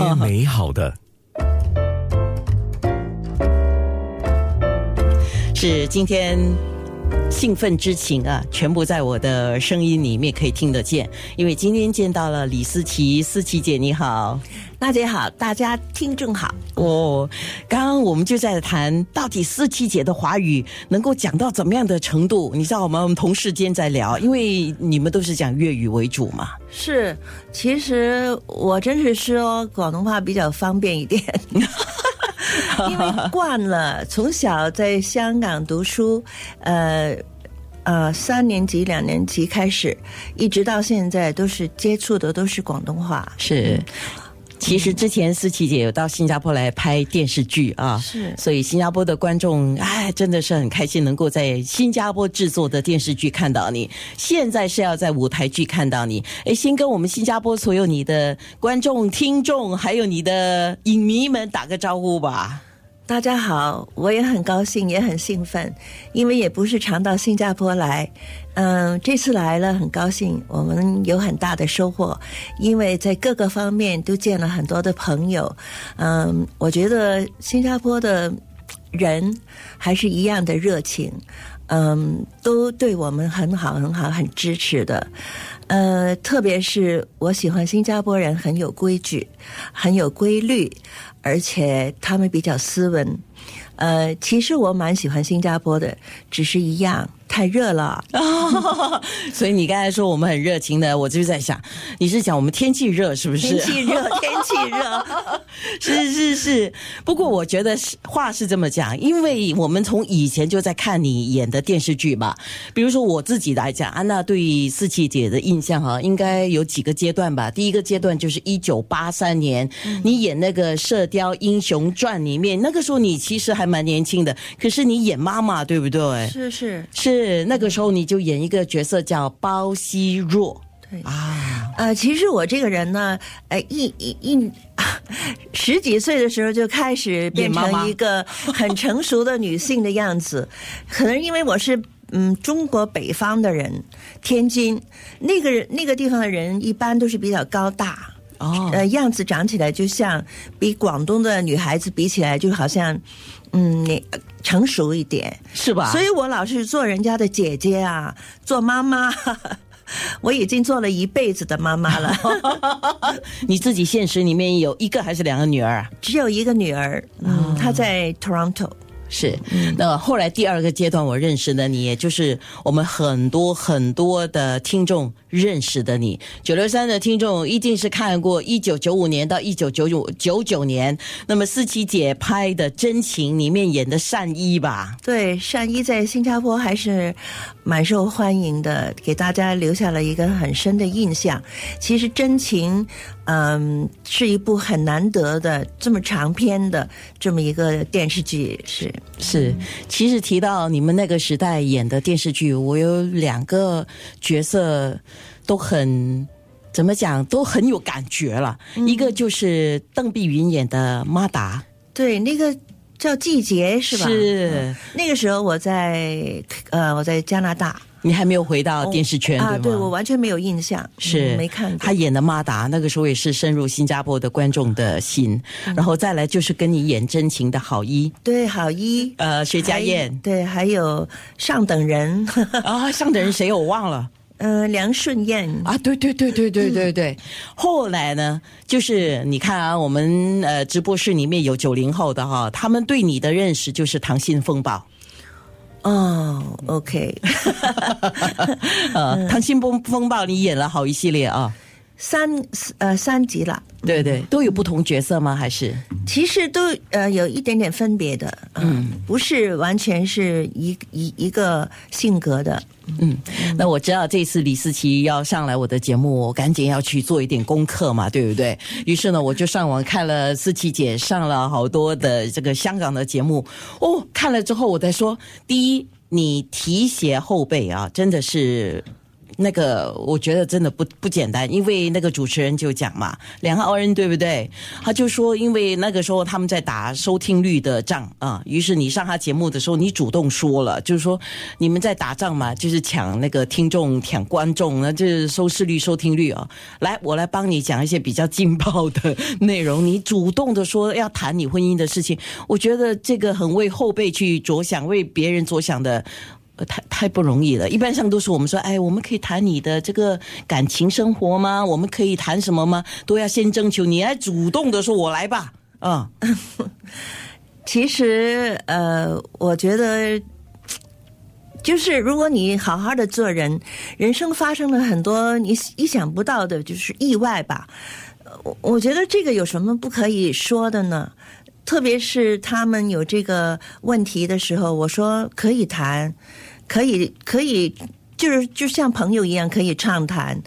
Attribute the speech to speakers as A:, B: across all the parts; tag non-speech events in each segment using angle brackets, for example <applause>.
A: 最美好的。
B: 是今天兴奋之情啊，全部在我的声音里面可以听得见。因为今天见到了李思琪，思琪姐你好，
C: 娜姐好，大家听众好。
B: 哦，刚刚我们就在谈到底思琪姐的华语能够讲到怎么样的程度？你知道我们同事间在聊，因为你们都是讲粤语为主嘛。
C: 是，其实我真是说广东话比较方便一点。<laughs> <laughs> 因为惯了，从小在香港读书，呃呃，三年级、两年级开始，一直到现在都是接触的都是广东话。
B: 是，其实之前思琪姐有到新加坡来拍电视剧啊，
C: 是，
B: 所以新加坡的观众哎，真的是很开心能够在新加坡制作的电视剧看到你。现在是要在舞台剧看到你，哎，先跟我们新加坡所有你的观众、听众，还有你的影迷们打个招呼吧。
C: 大家好，我也很高兴，也很兴奋，因为也不是常到新加坡来，嗯，这次来了很高兴，我们有很大的收获，因为在各个方面都见了很多的朋友，嗯，我觉得新加坡的人还是一样的热情，嗯，都对我们很好很好，很支持的，呃，特别是我喜欢新加坡人很有规矩，很有规律。而且他们比较斯文，呃，其实我蛮喜欢新加坡的，只是一样。太热了，<laughs>
B: 所以你刚才说我们很热情的，我就在想，你是讲我们天气热是不是？
C: 天气热，<laughs> 天气热，<laughs>
B: 是是是。不过我觉得是话是这么讲，因为我们从以前就在看你演的电视剧嘛。比如说我自己来讲，安娜对四七姐的印象哈，应该有几个阶段吧。第一个阶段就是一九八三年，你演那个《射雕英雄传》里面，那个时候你其实还蛮年轻的，可是你演妈妈，对不对？
C: 是是
B: 是。是那个时候，你就演一个角色叫包惜弱。
C: 对啊，呃，其实我这个人呢，呃，一一一 <laughs> 十几岁的时候就开始变成一个很成熟的女性的样子。可能因为我是嗯中国北方的人，天津那个那个地方的人一般都是比较高大哦，呃，样子长起来就像比广东的女孩子比起来，就好像。嗯，你成熟一点
B: 是吧？
C: 所以我老是做人家的姐姐啊，做妈妈，<laughs> 我已经做了一辈子的妈妈了。<laughs>
B: 你自己现实里面有一个还是两个女儿啊？
C: 只有一个女儿，嗯，她在 Toronto。
B: 是，那后来第二个阶段我认识的你，也就是我们很多很多的听众认识的你。九六三的听众一定是看过一九九五年到一九九九九九年，那么思琪姐拍的《真情》里面演的善一吧？
C: 对，善一在新加坡还是蛮受欢迎的，给大家留下了一个很深的印象。其实《真情》。嗯，是一部很难得的这么长篇的这么一个电视剧，是
B: 是。其实提到你们那个时代演的电视剧，我有两个角色都很怎么讲，都很有感觉了。一个就是邓碧云演的妈达，
C: 对，那个叫季节是吧？
B: 是
C: 那个时候我在呃我在加拿大。
B: 你还没有回到电视圈对吗？
C: 对我完全没有印象，
B: 是
C: 没看。
B: 他演的马达，那个时候也是深入新加坡的观众的心。然后再来就是跟你演真情的好一，
C: 对好一，
B: 呃，薛家燕，
C: 对，还有上等人 <laughs>
B: 啊，上等人谁我忘了，
C: 嗯，梁顺燕
B: 啊，对对对对对对对。后来呢，就是你看啊，我们呃直播室里面有九零后的哈，他们对你的认识就是《溏心风暴》。
C: 哦，OK，
B: 呃，<laughs>《溏心风风暴》你演了好一系列啊，
C: 三呃三集了，
B: 对对，都有不同角色吗？还是
C: 其实都呃有一点点分别的，嗯，不是完全是一一一个性格的。
B: 嗯，那我知道这次李思琪要上来我的节目，我赶紧要去做一点功课嘛，对不对？于是呢，我就上网看了思琪姐上了好多的这个香港的节目哦，看了之后我再说，第一，你提携后辈啊，真的是。那个我觉得真的不不简单，因为那个主持人就讲嘛，梁浩恩对不对？他就说，因为那个时候他们在打收听率的仗啊，于是你上他节目的时候，你主动说了，就是说你们在打仗嘛，就是抢那个听众、抢观众，那就是收视率、收听率啊。来，我来帮你讲一些比较劲爆的内容。你主动的说要谈你婚姻的事情，我觉得这个很为后辈去着想，为别人着想的。太太不容易了，一般上都是我们说，哎，我们可以谈你的这个感情生活吗？我们可以谈什么吗？都要先征求，你来主动的说，我来吧，啊。<laughs>
C: 其实，呃，我觉得，就是如果你好好的做人，人生发生了很多你意想不到的，就是意外吧。我我觉得这个有什么不可以说的呢？特别是他们有这个问题的时候，我说可以谈。可以，可以，就是就像朋友一样，可以畅谈。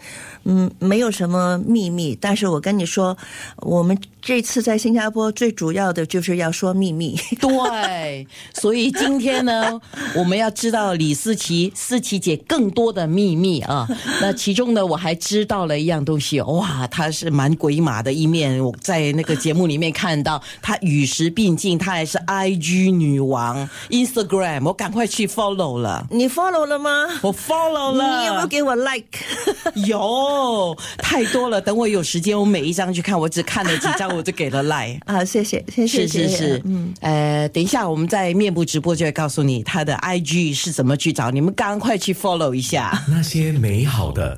C: 嗯，没有什么秘密，但是我跟你说，我们这次在新加坡最主要的就是要说秘密。<laughs>
B: 对，所以今天呢，我们要知道李思琪、思琪姐更多的秘密啊。那其中呢，我还知道了一样东西，哇，她是蛮鬼马的一面。我在那个节目里面看到，她与时并进，她还是 IG 女王，Instagram，我赶快去 follow 了。
C: 你 follow 了吗？
B: 我 follow 了。
C: 你有没有给我 like？<laughs>
B: 有。哦，太多了！等我有时间，我每一张去看。我只看了几张，我就给了 like <laughs>
C: 啊，谢谢，谢谢，
B: 是是是，嗯，呃，等一下我们在面部直播就会告诉你他的 IG 是怎么去找，你们赶快去 follow 一下。
A: 那些美好的。